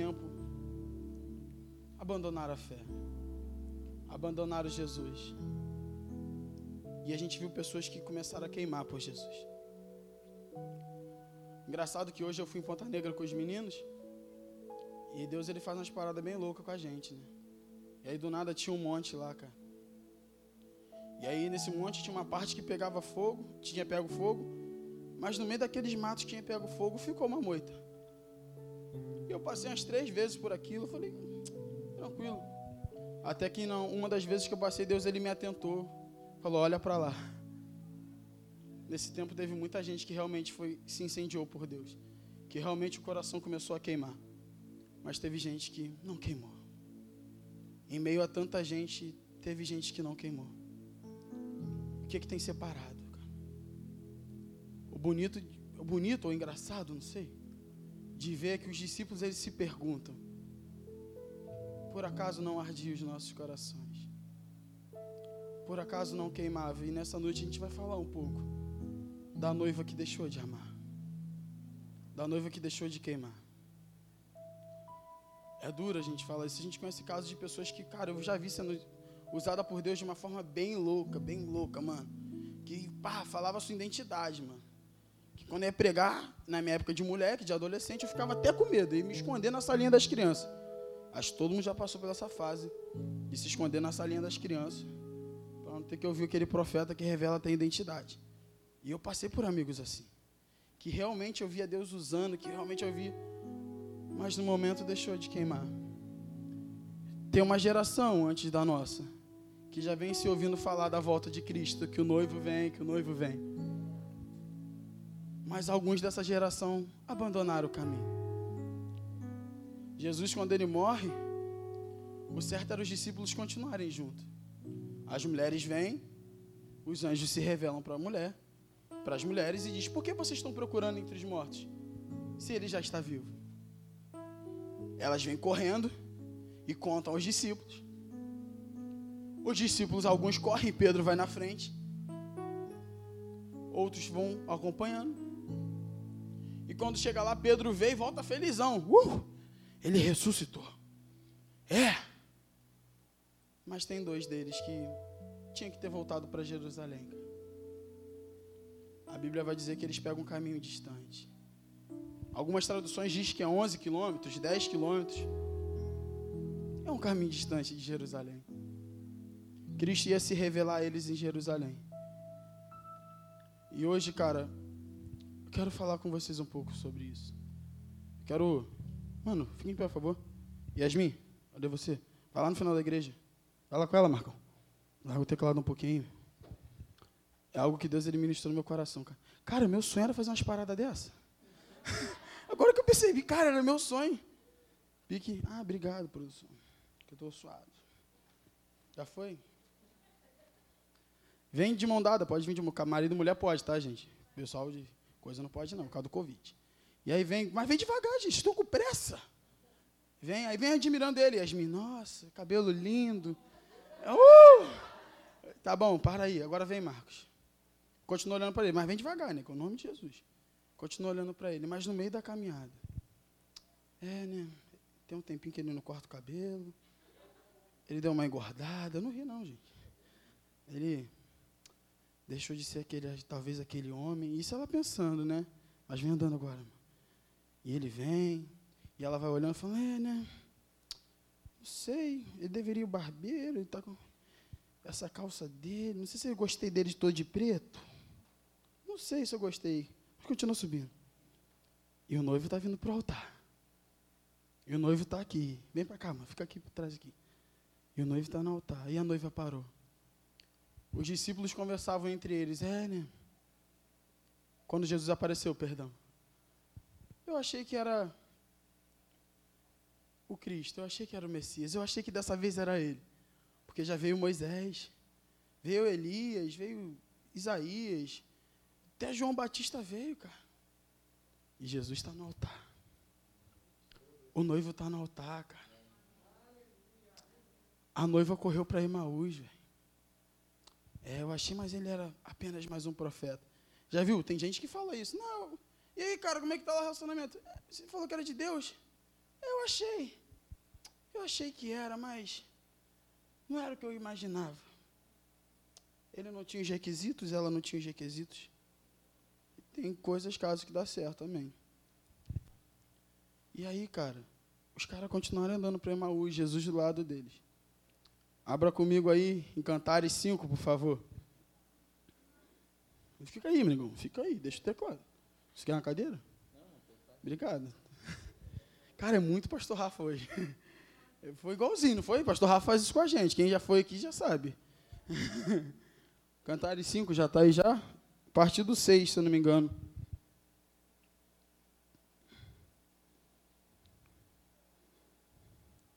tempo, abandonaram a fé, abandonaram Jesus. E a gente viu pessoas que começaram a queimar por Jesus. Engraçado que hoje eu fui em Ponta Negra com os meninos. E Deus ele faz umas paradas bem loucas com a gente, né? E aí do nada tinha um monte lá, cara. E aí nesse monte tinha uma parte que pegava fogo, tinha pego fogo, mas no meio daqueles matos que tinha pego fogo ficou uma moita. E eu passei umas três vezes por aquilo, falei, tranquilo. Até que não, uma das vezes que eu passei, Deus ele me atentou, falou, olha para lá. Nesse tempo teve muita gente que realmente foi se incendiou por Deus, que realmente o coração começou a queimar. Mas teve gente que não queimou. Em meio a tanta gente, teve gente que não queimou. O que, é que tem separado? Cara? O bonito, o bonito ou engraçado, não sei, de ver que os discípulos eles se perguntam: por acaso não ardia os nossos corações? Por acaso não queimava? E nessa noite a gente vai falar um pouco da noiva que deixou de amar, da noiva que deixou de queimar. É duro a gente falar isso. A gente conhece casos de pessoas que, cara, eu já vi sendo usada por Deus de uma forma bem louca, bem louca, mano. Que, pá, falava sua identidade, mano. Quando ia pregar, na minha época de moleque, de adolescente, eu ficava até com medo. E me esconder na salinha das crianças. Acho que todo mundo já passou por essa fase. De se esconder na salinha das crianças. Para não ter que ouvir aquele profeta que revela a identidade. E eu passei por amigos assim. Que realmente eu via Deus usando, que realmente eu via mas no momento deixou de queimar. Tem uma geração antes da nossa que já vem se ouvindo falar da volta de Cristo, que o noivo vem, que o noivo vem. Mas alguns dessa geração abandonaram o caminho. Jesus, quando ele morre, o certo era os discípulos continuarem juntos. As mulheres vêm, os anjos se revelam para a mulher, para as mulheres e diz: Por que vocês estão procurando entre os mortos? Se ele já está vivo. Elas vêm correndo e contam aos discípulos. Os discípulos, alguns correm, Pedro vai na frente. Outros vão acompanhando. E quando chega lá, Pedro vê e volta felizão. Uh, ele ressuscitou. É. Mas tem dois deles que tinha que ter voltado para Jerusalém. A Bíblia vai dizer que eles pegam um caminho distante. Algumas traduções dizem que é 11 quilômetros, 10 quilômetros. É um caminho distante de Jerusalém. Cristo ia se revelar a eles em Jerusalém. E hoje, cara, quero falar com vocês um pouco sobre isso. Quero. Mano, fique em pé, por favor. Yasmin, cadê você? Vai lá no final da igreja. Vai lá com ela, Marcão. Larga o teclado um pouquinho. É algo que Deus ele ministrou no meu coração, cara. Cara, meu sonho era fazer umas paradas dessa. Agora que eu percebi, cara, era meu sonho. Pique, ah, obrigado, produção. Que eu estou suado. Já foi? Vem de mão dada, pode vir de mão. Marido e mulher pode, tá, gente? Pessoal de coisa não pode, não, por causa do Covid. E aí vem, mas vem devagar, gente, estou com pressa. Vem, aí vem admirando ele. Yasmin, nossa, cabelo lindo. Uh! Tá bom, para aí. Agora vem, Marcos. Continua olhando para ele, mas vem devagar, né? Com o nome de Jesus. Continua olhando para ele, mas no meio da caminhada. É, né? Tem um tempinho que ele não corta o cabelo. Ele deu uma engordada. Eu não ri, não, gente. Ele deixou de ser aquele, talvez aquele homem. Isso ela pensando, né? Mas vem andando agora. E ele vem, e ela vai olhando e falando, é, né? Não sei, ele deveria ir o barbeiro, ele está com essa calça dele. Não sei se eu gostei dele de todo de preto. Não sei se eu gostei. Continua subindo. E o noivo está vindo para o altar. E o noivo está aqui. Vem para cá, mano. Fica aqui por trás aqui. E o noivo está no altar. E a noiva parou. Os discípulos conversavam entre eles. É, né? Quando Jesus apareceu, perdão. Eu achei que era o Cristo. Eu achei que era o Messias. Eu achei que dessa vez era ele. Porque já veio Moisés. Veio Elias. Veio Isaías. Até João Batista veio, cara. E Jesus está no altar. O noivo está no altar, cara. A noiva correu para Emaús, velho. É, eu achei, mas ele era apenas mais um profeta. Já viu? Tem gente que fala isso. Não. E aí, cara, como é que tá o relacionamento? É, você falou que era de Deus. Eu achei. Eu achei que era, mas não era o que eu imaginava. Ele não tinha os requisitos, ela não tinha os requisitos. Tem coisas, casos que dá certo, amém. E aí, cara, os caras continuaram andando para Emaús, Jesus do lado deles. Abra comigo aí em Cantares 5, por favor. Fica aí, amigão. Fica aí, deixa o teclado. Você quer uma cadeira? Obrigado. Cara, é muito pastor Rafa hoje. Foi igualzinho, não foi? Pastor Rafa faz isso com a gente. Quem já foi aqui já sabe. Cantares 5 já está aí já? A partir do 6, se eu não me engano.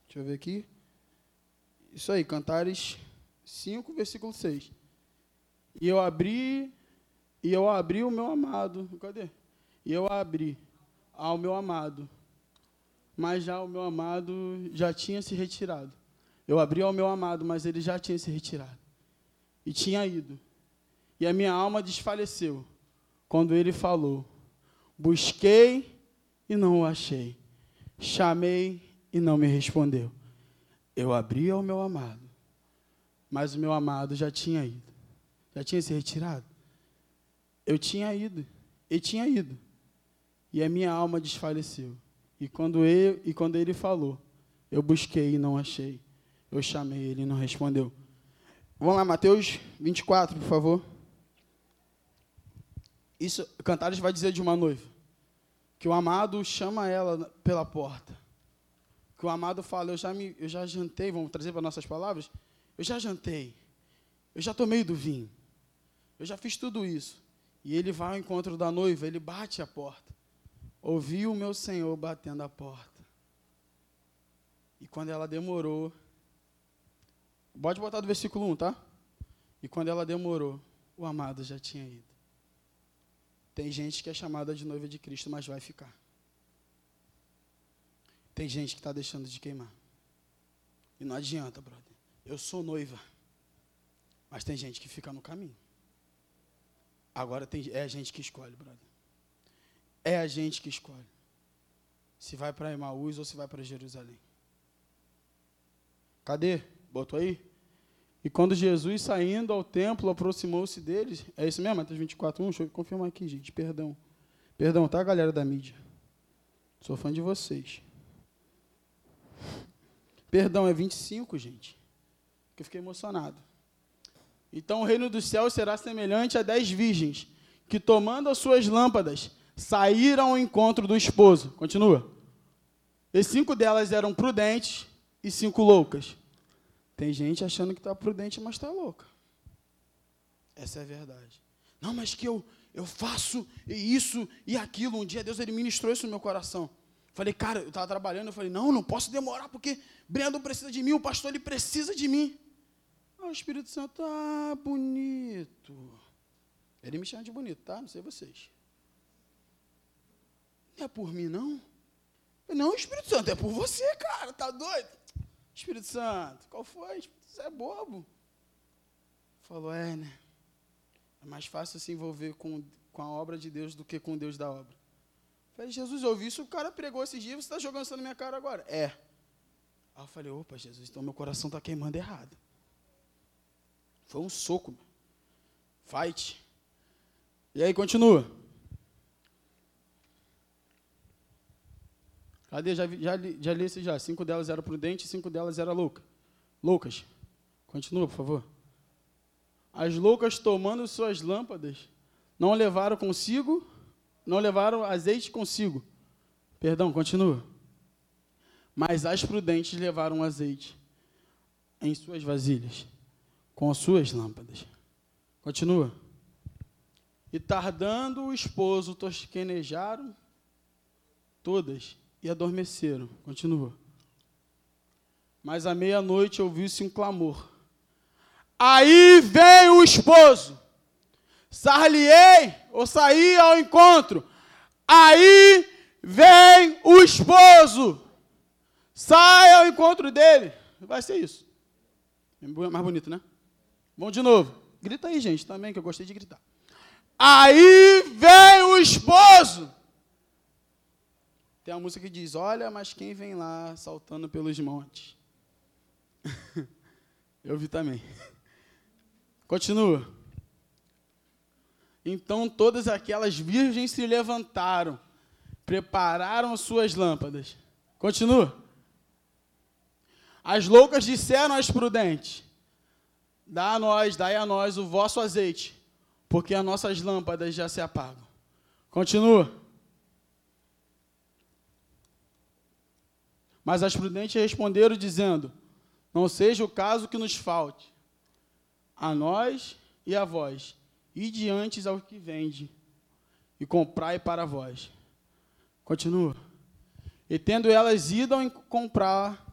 Deixa eu ver aqui. Isso aí, Cantares 5, versículo 6. E eu abri, e eu abri o meu amado. Cadê? E eu abri ao meu amado. Mas já o meu amado já tinha se retirado. Eu abri ao meu amado, mas ele já tinha se retirado. E tinha ido. E a minha alma desfaleceu quando ele falou: Busquei e não o achei. Chamei e não me respondeu. Eu abri ao meu amado, mas o meu amado já tinha ido, já tinha se retirado. Eu tinha ido, ele tinha ido, e a minha alma desfaleceu. E quando ele, e quando ele falou, eu busquei e não achei. Eu chamei ele não respondeu. Vamos lá, Mateus 24, por favor. Isso, Cantares vai dizer de uma noiva que o amado chama ela pela porta que o amado fala, eu já, me, eu já jantei, vamos trazer para nossas palavras, eu já jantei, eu já tomei do vinho, eu já fiz tudo isso. E ele vai ao encontro da noiva, ele bate a porta. Ouvi o meu Senhor batendo a porta. E quando ela demorou, pode botar do versículo 1, tá? E quando ela demorou, o amado já tinha ido. Tem gente que é chamada de noiva de Cristo, mas vai ficar. Tem gente que está deixando de queimar. E não adianta, brother. Eu sou noiva. Mas tem gente que fica no caminho. Agora tem, é a gente que escolhe, brother. É a gente que escolhe. Se vai para Emaús ou se vai para Jerusalém. Cadê? Botou aí? E quando Jesus saindo ao templo aproximou-se deles, é isso mesmo, Mateus 24, 1, deixa eu confirmar aqui, gente, perdão. Perdão, tá, galera da mídia? Sou fã de vocês. Perdão, é 25, gente. Que eu fiquei emocionado. Então o reino dos céus será semelhante a dez virgens, que tomando as suas lâmpadas, saíram ao encontro do esposo. Continua. E cinco delas eram prudentes e cinco loucas. Tem gente achando que está prudente, mas está louca. Essa é a verdade. Não, mas que eu, eu faço isso e aquilo. Um dia Deus ele ministrou isso no meu coração. Falei, cara, eu estava trabalhando, eu falei, não, não posso demorar, porque Brandon precisa de mim, o pastor ele precisa de mim. Ah, o Espírito Santo, ah, bonito. Ele me chama de bonito, tá? Não sei vocês. Não é por mim, não? Não, Espírito Santo, é por você, cara, tá doido? Espírito Santo, qual foi? Você é bobo. Falou, é, né? É mais fácil se envolver com, com a obra de Deus do que com Deus da obra. Falei, Jesus, eu ouvi isso, o cara pregou esses dias, você está jogando isso na minha cara agora. É. Aí eu falei, opa, Jesus, então meu coração está queimando errado. Foi um soco. Fight. E aí, continua. Cadê? Já, já, já li esse já. Cinco delas eram prudentes, cinco delas eram loucas. Loucas. Continua, por favor. As loucas, tomando suas lâmpadas, não levaram consigo não levaram azeite consigo. Perdão, continua. Mas as prudentes levaram azeite em suas vasilhas, com as suas lâmpadas. Continua. E tardando o esposo, tosquenejaram todas e adormeceram. Continua. Mas à meia-noite ouviu-se um clamor. Aí vem o esposo. Sarliei ou saí ao encontro. Aí vem o esposo. Sai ao encontro dele. Vai ser isso. É mais bonito, né? Vamos de novo. Grita aí, gente, também, que eu gostei de gritar. Aí vem o esposo. Tem a música que diz: Olha, mas quem vem lá saltando pelos montes? Eu vi também. Continua. Então todas aquelas virgens se levantaram, prepararam suas lâmpadas. Continua. As loucas disseram às prudentes: Dá a nós, dai a nós o vosso azeite, porque as nossas lâmpadas já se apagam. Continua. Mas as prudentes responderam, dizendo: Não seja o caso que nos falte, a nós e a vós, e diante ao que vende, e comprai para vós. Continua. E tendo elas ido comprar,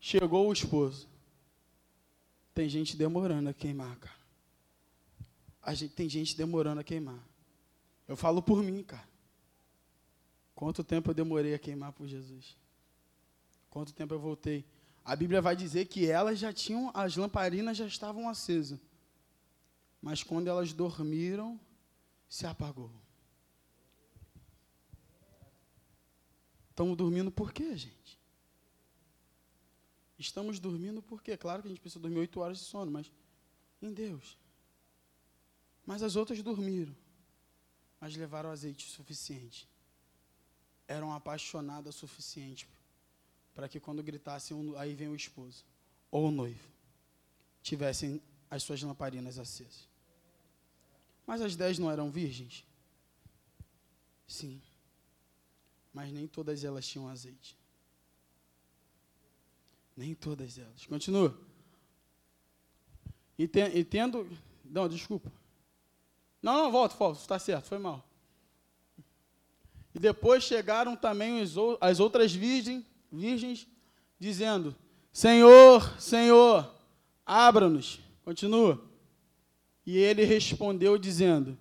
chegou o esposo. Tem gente demorando a queimar, cara. A gente, tem gente demorando a queimar. Eu falo por mim, cara. Quanto tempo eu demorei a queimar por Jesus? Quanto tempo eu voltei? A Bíblia vai dizer que elas já tinham, as lamparinas já estavam acesas. Mas quando elas dormiram, se apagou. Estamos dormindo por quê, gente? Estamos dormindo por quê? Claro que a gente precisa dormir oito horas de sono, mas em Deus. Mas as outras dormiram, mas levaram azeite suficiente. Eram apaixonadas o suficiente para que quando gritassem, aí vem o esposo ou o noivo, tivessem as suas lamparinas acesas. Mas as dez não eram virgens? Sim. Mas nem todas elas tinham azeite. Nem todas elas. Continua. E, ten, e tendo. Não, desculpa. Não, não, volta, volta, está certo, foi mal. E depois chegaram também as outras virgens, virgens, dizendo: Senhor, Senhor, abra-nos. Continua. E ele respondeu, dizendo: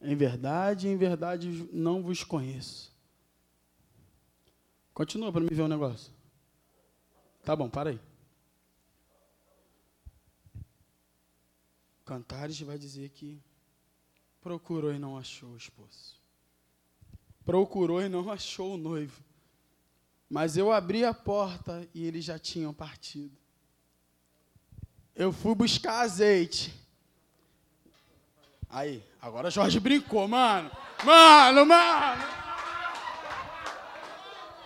Em verdade, em verdade, não vos conheço. Continua para me ver um negócio. Tá bom, para aí. Cantares vai dizer que procurou e não achou o esposo. Procurou e não achou o noivo. Mas eu abri a porta e eles já tinham partido. Eu fui buscar azeite. Aí, agora Jorge brincou, mano. Mano, mano.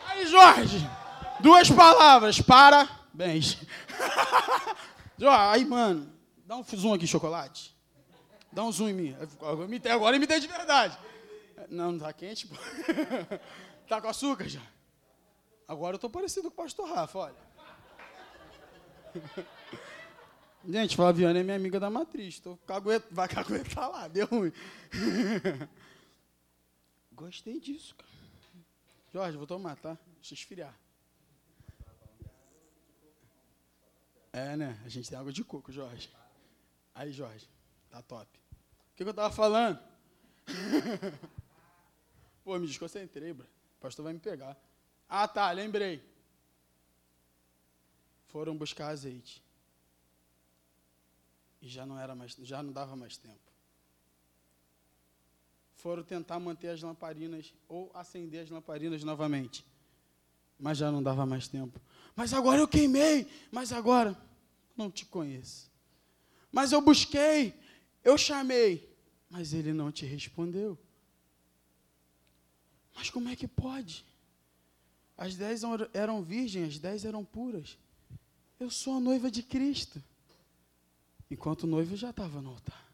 Aí, Jorge. Duas palavras. Parabéns. Aí, mano. Dá um zoom aqui, chocolate. Dá um zoom em mim. Agora imitei de verdade. Não, não tá quente, pô. Tá com açúcar já? Agora eu tô parecido com o pastor Rafa, olha. Gente, Flaviana é minha amiga da matriz. Tô cagueta, vai caguetar lá, deu ruim. Gostei disso, cara. Jorge, vou tomar, tá? Deixa eu esfriar. É, né? A gente tem água de coco, Jorge. Aí, Jorge, tá top. O que, que eu tava falando? Pô, me desconcentrei, bro. O pastor vai me pegar. Ah, tá, lembrei. Foram buscar azeite. E já não era mais, já não dava mais tempo. Foram tentar manter as lamparinas ou acender as lamparinas novamente. Mas já não dava mais tempo. Mas agora eu queimei, mas agora não te conheço. Mas eu busquei, eu chamei, mas ele não te respondeu. Mas como é que pode? As dez eram virgens, as dez eram puras. Eu sou a noiva de Cristo. Enquanto o noivo já estava no altar.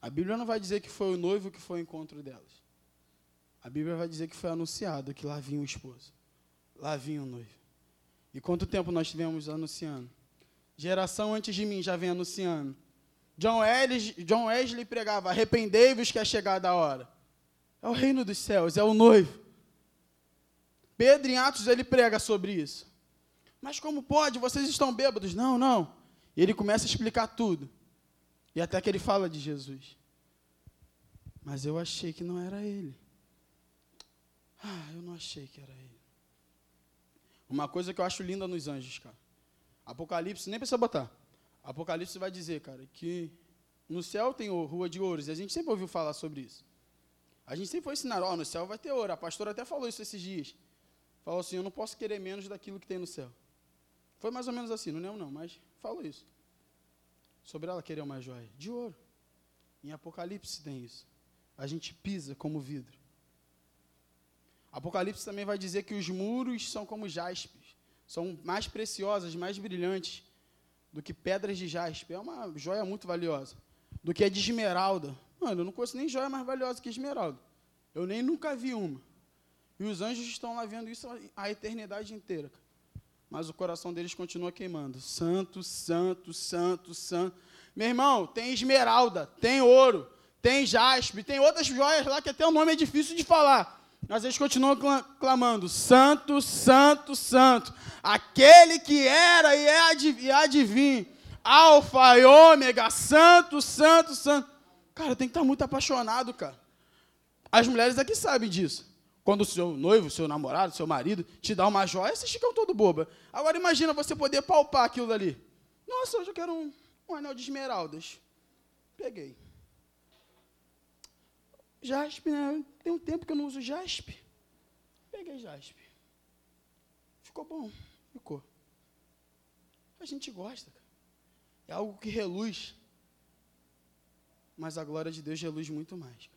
A Bíblia não vai dizer que foi o noivo que foi ao encontro delas. A Bíblia vai dizer que foi anunciado que lá vinha o esposo. Lá vinha o noivo. E quanto tempo nós tivemos anunciando? Geração antes de mim já vem anunciando. John Wesley, John Wesley pregava: arrependei-vos que é chegada a hora. É o reino dos céus, é o noivo. Pedro em Atos ele prega sobre isso. Mas como pode? Vocês estão bêbados? Não, não. E ele começa a explicar tudo. E até que ele fala de Jesus. Mas eu achei que não era ele. Ah, eu não achei que era ele. Uma coisa que eu acho linda nos anjos, cara. Apocalipse, nem precisa botar. Apocalipse vai dizer, cara, que no céu tem rua de ouros. E a gente sempre ouviu falar sobre isso. A gente sempre foi ensinar, ó, oh, no céu vai ter ouro. A pastora até falou isso esses dias. Falou assim, eu não posso querer menos daquilo que tem no céu. Foi mais ou menos assim, não lembro não, mas falou isso. Sobre ela querer uma joia de ouro. Em Apocalipse tem isso. A gente pisa como vidro. Apocalipse também vai dizer que os muros são como jaspes, são mais preciosas, mais brilhantes do que pedras de jaspe. É uma joia muito valiosa. Do que a de esmeralda. Mano, eu não conheço nem joia mais valiosa que esmeralda. Eu nem nunca vi uma. E os anjos estão lá vendo isso a eternidade inteira. Mas o coração deles continua queimando. Santo, santo, santo, santo. Meu irmão, tem esmeralda, tem ouro, tem jaspe, tem outras joias lá que até o nome é difícil de falar. Mas eles continuam clamando: Santo, Santo, Santo, aquele que era e é e vir, Alfa e Ômega, Santo, Santo, Santo. Cara, tem que estar muito apaixonado, cara. As mulheres aqui sabem disso. Quando o seu noivo, seu namorado, seu marido te dá uma joia, vocês ficam todo boba. Agora imagina você poder palpar aquilo dali. Nossa, hoje eu quero um, um anel de esmeraldas. Peguei. Jaspe, né? Tem um tempo que eu não uso jaspe. Peguei jaspe. Ficou bom. Ficou. A gente gosta. É algo que reluz. Mas a glória de Deus reluz muito mais.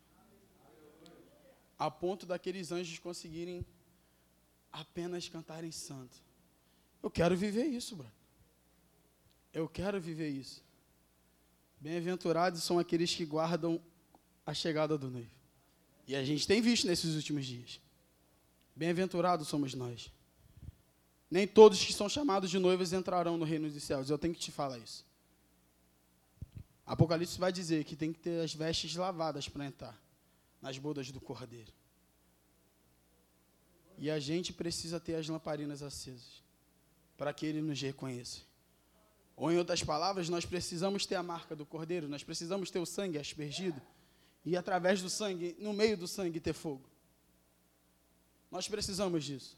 A ponto daqueles anjos conseguirem apenas cantarem santo. Eu quero viver isso, bro. Eu quero viver isso. Bem-aventurados são aqueles que guardam a chegada do noivo. E a gente tem visto nesses últimos dias. Bem-aventurados somos nós. Nem todos que são chamados de noivos entrarão no reino dos céus. Eu tenho que te falar isso. Apocalipse vai dizer que tem que ter as vestes lavadas para entrar nas bodas do cordeiro. E a gente precisa ter as lamparinas acesas para que ele nos reconheça. Ou, em outras palavras, nós precisamos ter a marca do cordeiro, nós precisamos ter o sangue aspergido e através do sangue, no meio do sangue, ter fogo. Nós precisamos disso.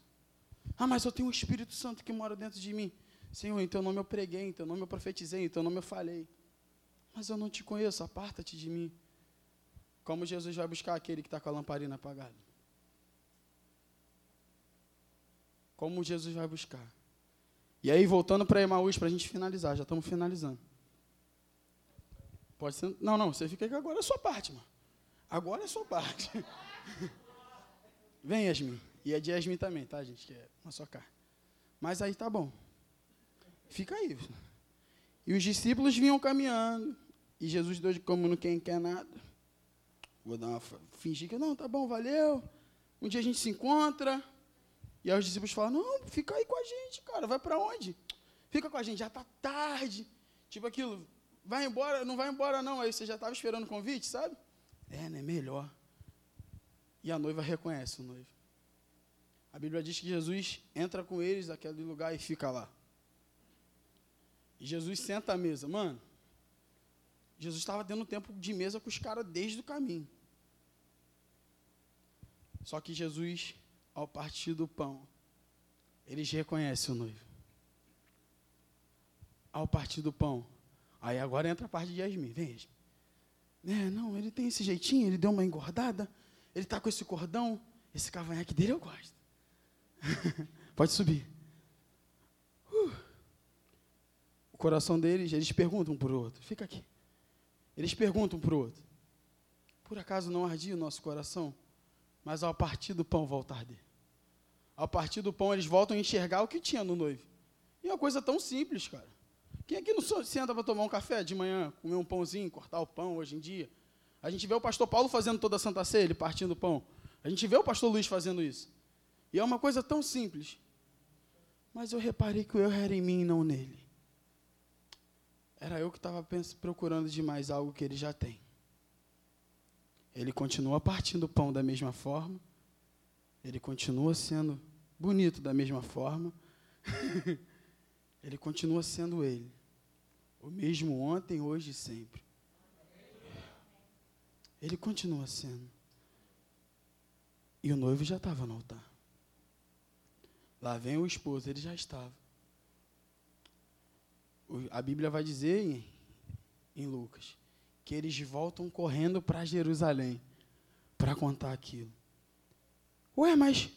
Ah, mas eu tenho o Espírito Santo que mora dentro de mim. Senhor, em teu nome eu preguei, em teu nome eu profetizei, em teu nome eu falei. Mas eu não te conheço, aparta-te de mim. Como Jesus vai buscar aquele que está com a lamparina apagada? Como Jesus vai buscar? E aí, voltando para Emaús, para a gente finalizar, já estamos finalizando. Pode ser. Não, não, você fica aqui agora é a sua parte, mano. Agora é a sua parte. Vem, Yasmin. E é de Yasmin também, tá, gente? Que é uma só cara. Mas aí tá bom. Fica aí. E os discípulos vinham caminhando. E Jesus deu de como não quem quer nada. Vou dar uma. Fingir que não, tá bom, valeu. Um dia a gente se encontra. E aí os discípulos falam: Não, fica aí com a gente, cara. Vai para onde? Fica com a gente, já tá tarde. Tipo aquilo, vai embora, não vai embora não. Aí você já estava esperando o convite, sabe? É, né? Melhor. E a noiva reconhece o noivo. A Bíblia diz que Jesus entra com eles naquele lugar e fica lá. E Jesus senta à mesa. Mano, Jesus estava tendo tempo de mesa com os caras desde o caminho. Só que Jesus, ao partir do pão, eles reconhecem o noivo. Ao partir do pão. Aí agora entra a parte de Yasmin. Vem, Yasmin. É, não, ele tem esse jeitinho, ele deu uma engordada, ele está com esse cordão, esse cavanhaque dele eu gosto. Pode subir. Uh. O coração deles, eles perguntam um para o outro, fica aqui. Eles perguntam um para o outro, por acaso não ardia o nosso coração? Mas ao partir do pão volta a arder. Ao partir do pão, eles voltam a enxergar o que tinha no noivo. E é uma coisa tão simples, cara. Quem aqui não senta para tomar um café de manhã, comer um pãozinho, cortar o pão hoje em dia? A gente vê o pastor Paulo fazendo toda a Santa Ceia, ele partindo o pão. A gente vê o pastor Luiz fazendo isso. E é uma coisa tão simples. Mas eu reparei que o erro era em mim e não nele. Era eu que estava procurando demais algo que ele já tem. Ele continua partindo o pão da mesma forma. Ele continua sendo bonito da mesma forma. ele continua sendo ele. O mesmo ontem, hoje e sempre. Ele continua sendo. E o noivo já estava no altar. Lá vem o esposo, ele já estava. A Bíblia vai dizer em, em Lucas que eles voltam correndo para Jerusalém para contar aquilo. Ué, mas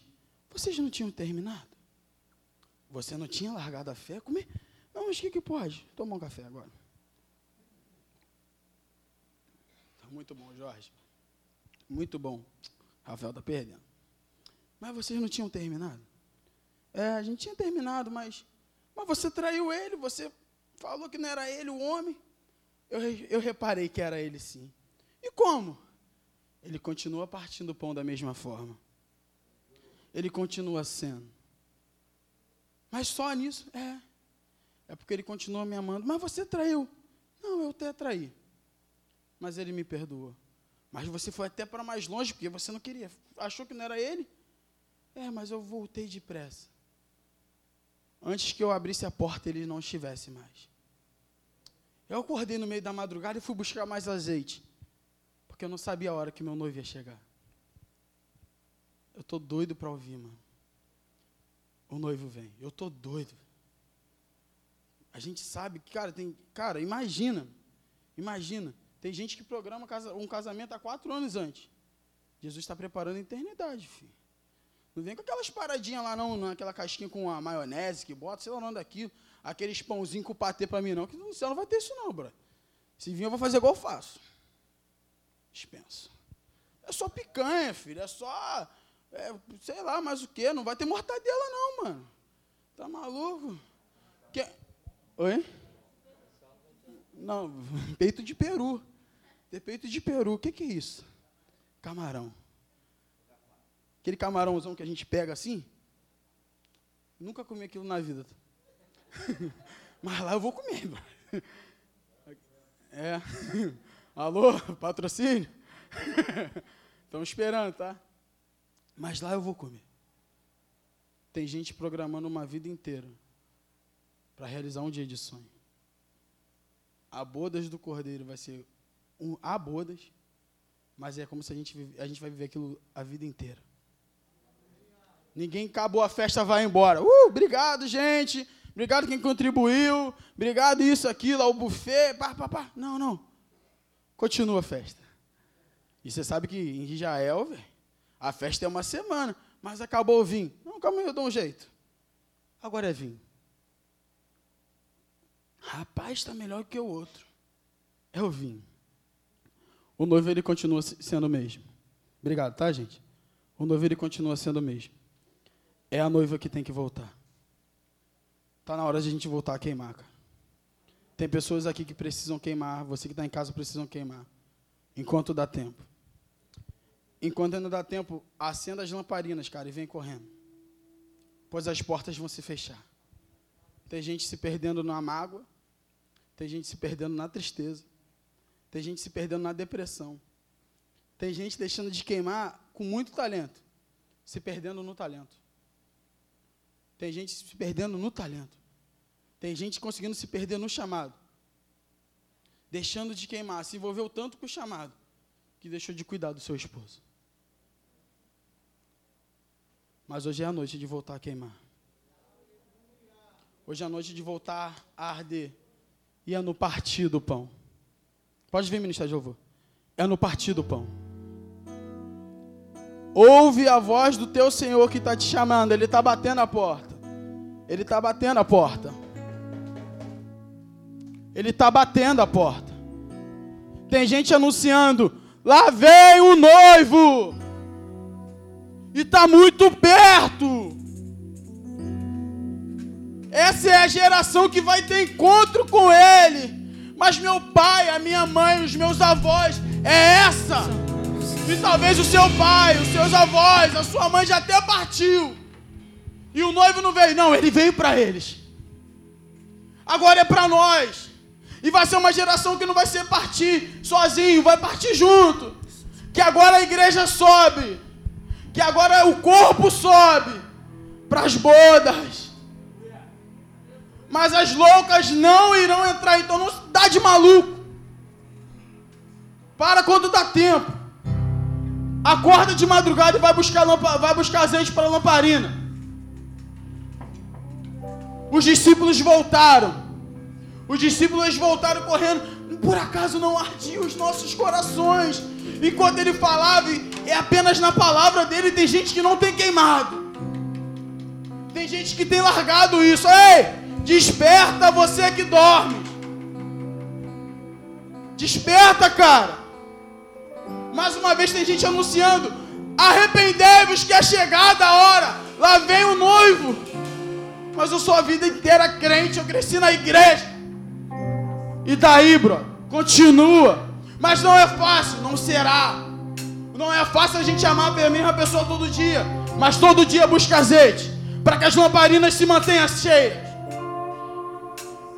vocês não tinham terminado? Você não tinha largado a fé? Comer? Não, mas o que, que pode? Tomar um café agora. Tá muito bom, Jorge. Muito bom. Rafael tá perdendo. Mas vocês não tinham terminado? É, a gente tinha terminado, mas, mas você traiu ele, você falou que não era ele o homem. Eu, eu reparei que era ele sim. E como? Ele continua partindo o pão da mesma forma. Ele continua sendo. Mas só nisso? É. É porque ele continua me amando. Mas você traiu. Não, eu até traí. Mas ele me perdoou. Mas você foi até para mais longe, porque você não queria. Achou que não era ele? É, mas eu voltei depressa. Antes que eu abrisse a porta, ele não estivesse mais. Eu acordei no meio da madrugada e fui buscar mais azeite. Porque eu não sabia a hora que meu noivo ia chegar. Eu tô doido para ouvir, mano. O noivo vem. Eu tô doido. A gente sabe que, cara, tem. Cara, imagina. Imagina. Tem gente que programa um casamento há quatro anos antes. Jesus está preparando a eternidade, filho. Não vem com aquelas paradinhas lá, não, naquela casquinha com a maionese que bota, sei lá o nome daquilo, aqueles pãozinhos com patê para mim, não, que no céu não vai ter isso, não, bro. Se vir, eu vou fazer igual eu faço. Dispensa. É só picanha, filho, é só é, sei lá, mais o quê? Não vai ter mortadela, não, mano. Tá maluco? Que... Oi? Não, peito de peru. Ter peito de peru, o que, que é isso? Camarão. Aquele camarãozão que a gente pega assim. Nunca comi aquilo na vida. Mas lá eu vou comer. É. Alô, patrocínio? Estamos esperando, tá? Mas lá eu vou comer. Tem gente programando uma vida inteira para realizar um dia de sonho. A bodas do Cordeiro vai ser um, a bodas, mas é como se a gente, a gente vai viver aquilo a vida inteira. Ninguém acabou a festa, vai embora. Uh, obrigado, gente. Obrigado quem contribuiu. Obrigado isso, aquilo, ao buffet. Pá, pá, pá. Não, não. Continua a festa. E você sabe que em Israel, velho, a festa é uma semana, mas acabou o vinho. Não, calma aí, eu dou um jeito. Agora é vinho. Rapaz, está melhor que o outro. É o vinho. O noivo ele continua sendo o mesmo. Obrigado, tá, gente? O noivo ele continua sendo o mesmo. É a noiva que tem que voltar. Está na hora de a gente voltar a queimar, cara. Tem pessoas aqui que precisam queimar, você que está em casa precisam queimar. Enquanto dá tempo. Enquanto ainda dá tempo, acenda as lamparinas, cara, e vem correndo. Pois as portas vão se fechar. Tem gente se perdendo na mágoa. Tem gente se perdendo na tristeza. Tem gente se perdendo na depressão. Tem gente deixando de queimar com muito talento, se perdendo no talento. Tem gente se perdendo no talento. Tem gente conseguindo se perder no chamado. Deixando de queimar, se envolveu tanto com o chamado, que deixou de cuidar do seu esposo. Mas hoje é a noite de voltar a queimar. Hoje é a noite de voltar a arder. E é no partir do pão. Pode vir, ministério de louvor. É no partir do pão. Ouve a voz do teu Senhor que está te chamando. Ele está batendo a porta. Ele está batendo a porta. Ele está batendo a porta. Tem gente anunciando: lá vem o noivo e está muito perto. Essa é a geração que vai ter encontro com Ele. Mas meu pai, a minha mãe, os meus avós, é essa. E talvez o seu pai, os seus avós, a sua mãe já até partiu. E o noivo não veio. Não, ele veio para eles. Agora é para nós. E vai ser uma geração que não vai ser partir sozinho, vai partir junto. Que agora a igreja sobe que agora o corpo sobe para as bodas. Mas as loucas não irão entrar, então não dá de maluco. Para quando dá tempo. Acorda de madrugada e vai buscar, vai buscar azeite para a lamparina. Os discípulos voltaram. Os discípulos voltaram correndo. Por acaso não ardiam os nossos corações enquanto ele falava, é apenas na palavra dele. Tem gente que não tem queimado. Tem gente que tem largado isso. Ei, desperta você que dorme. Desperta, cara. Mais uma vez tem gente anunciando: arrependei-vos que é chegada a hora. Lá vem o noivo. Mas eu sou a vida inteira crente, eu cresci na igreja. E daí, bro? Continua. Mas não é fácil, não será. Não é fácil a gente amar a mesma pessoa todo dia. Mas todo dia busca azeite. Para que as lamparinas se mantenham cheias.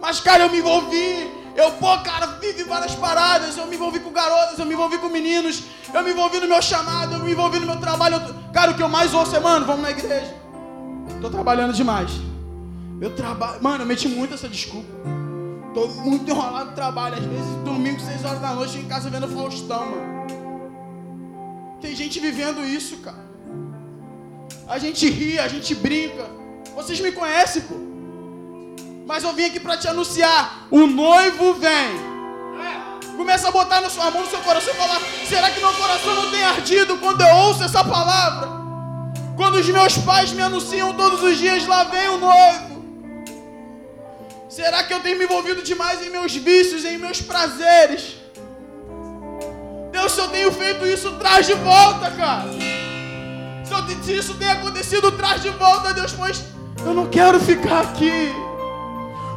Mas, cara, eu me envolvi. Eu, pô, cara, vivi várias paradas. Eu me envolvi com garotas, eu me envolvi com meninos. Eu me envolvi no meu chamado, eu me envolvi no meu trabalho. Cara, o que eu mais ouço é, mano, vamos na igreja. Tô trabalhando demais. Eu trabalho. Mano, eu meti muito essa desculpa. Tô muito enrolado no trabalho. Às vezes, domingo, 6 horas da noite, em casa vendo Faustão, mano. Tem gente vivendo isso, cara. A gente ri, a gente brinca. Vocês me conhecem, pô. Mas eu vim aqui para te anunciar: o noivo vem. Começa a botar na sua mão, no seu coração e falar: será que meu coração não tem ardido quando eu ouço essa palavra? Quando os meus pais me anunciam todos os dias: lá vem o noivo. Será que eu tenho me envolvido demais em meus vícios, em meus prazeres? Deus, se eu tenho feito isso, traz de volta, cara. Se, eu, se isso tem acontecido, traz de volta, Deus, pois eu não quero ficar aqui.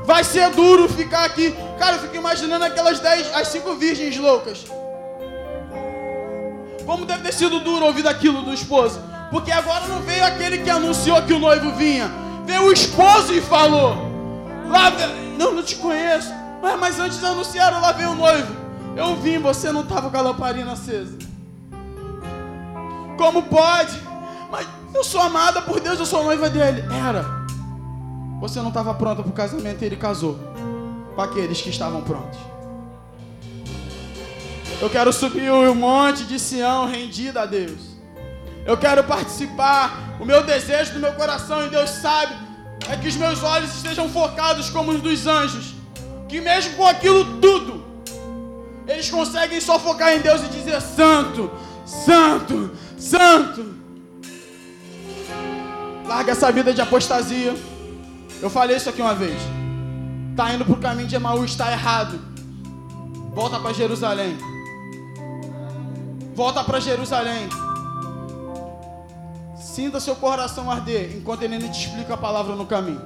Vai ser duro ficar aqui. Cara, eu fico imaginando aquelas dez, as cinco virgens loucas. Como deve ter sido duro ouvir aquilo do esposo. Porque agora não veio aquele que anunciou que o noivo vinha. Veio o esposo e falou. Lá, não, não te conheço. Mas, mas antes anunciaram, lá vem o noivo. Eu vim, você não estava com a lamparina acesa. Como pode? Mas eu sou amada por Deus, eu sou noiva dele. Era. Você não estava pronta para o casamento e ele casou. Para aqueles que estavam prontos. Eu quero subir o monte de Sião rendido a Deus. Eu quero participar. O meu desejo do meu coração, e Deus sabe, é que os meus olhos estejam focados como os dos anjos. Que mesmo com aquilo tudo, eles conseguem só focar em Deus e dizer: Santo, Santo, Santo. Larga essa vida de apostasia. Eu falei isso aqui uma vez. Tá indo pro caminho de Emaús, está errado. Volta para Jerusalém. Volta para Jerusalém. Sinta seu coração arder enquanto ele não te explica a palavra no caminho.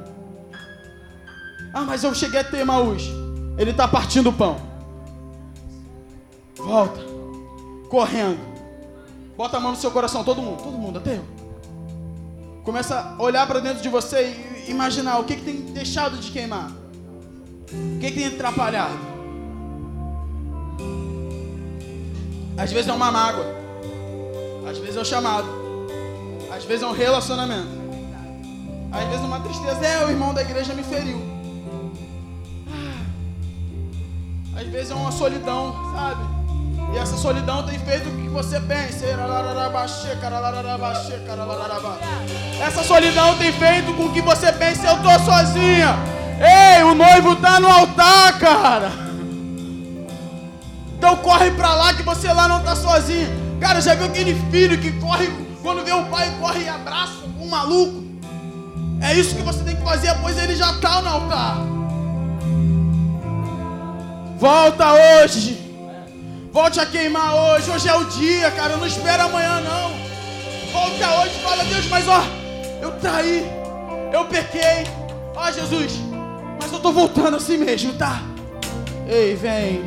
Ah, mas eu cheguei até Emaús. Ele está partindo o pão. Volta. Correndo. Bota a mão no seu coração, todo mundo, todo mundo, até eu. Começa a olhar para dentro de você e imaginar o que, que tem deixado de queimar. O que, que tem atrapalhado. Às vezes é uma mágoa. Às vezes é o chamado. Às vezes é um relacionamento. Às vezes é uma tristeza. É, o irmão da igreja me feriu. Às vezes é uma solidão, sabe? E essa solidão tem feito o que você pensa. Essa solidão tem feito com que você pense, eu tô sozinha. Ei, o noivo tá no altar, cara. Então corre pra lá que você lá não tá sozinho. Cara, já viu aquele filho que corre quando vê o pai, corre e abraça um maluco. É isso que você tem que fazer, pois ele já está no altar. Volta hoje. Volte a queimar hoje. Hoje é o dia, cara. Não espera amanhã, não. Volta hoje fala, Deus, mas ó, eu traí. Eu pequei. Ó, Jesus, mas eu estou voltando assim mesmo, tá? Ei, vem.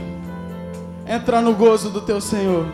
Entra no gozo do teu Senhor.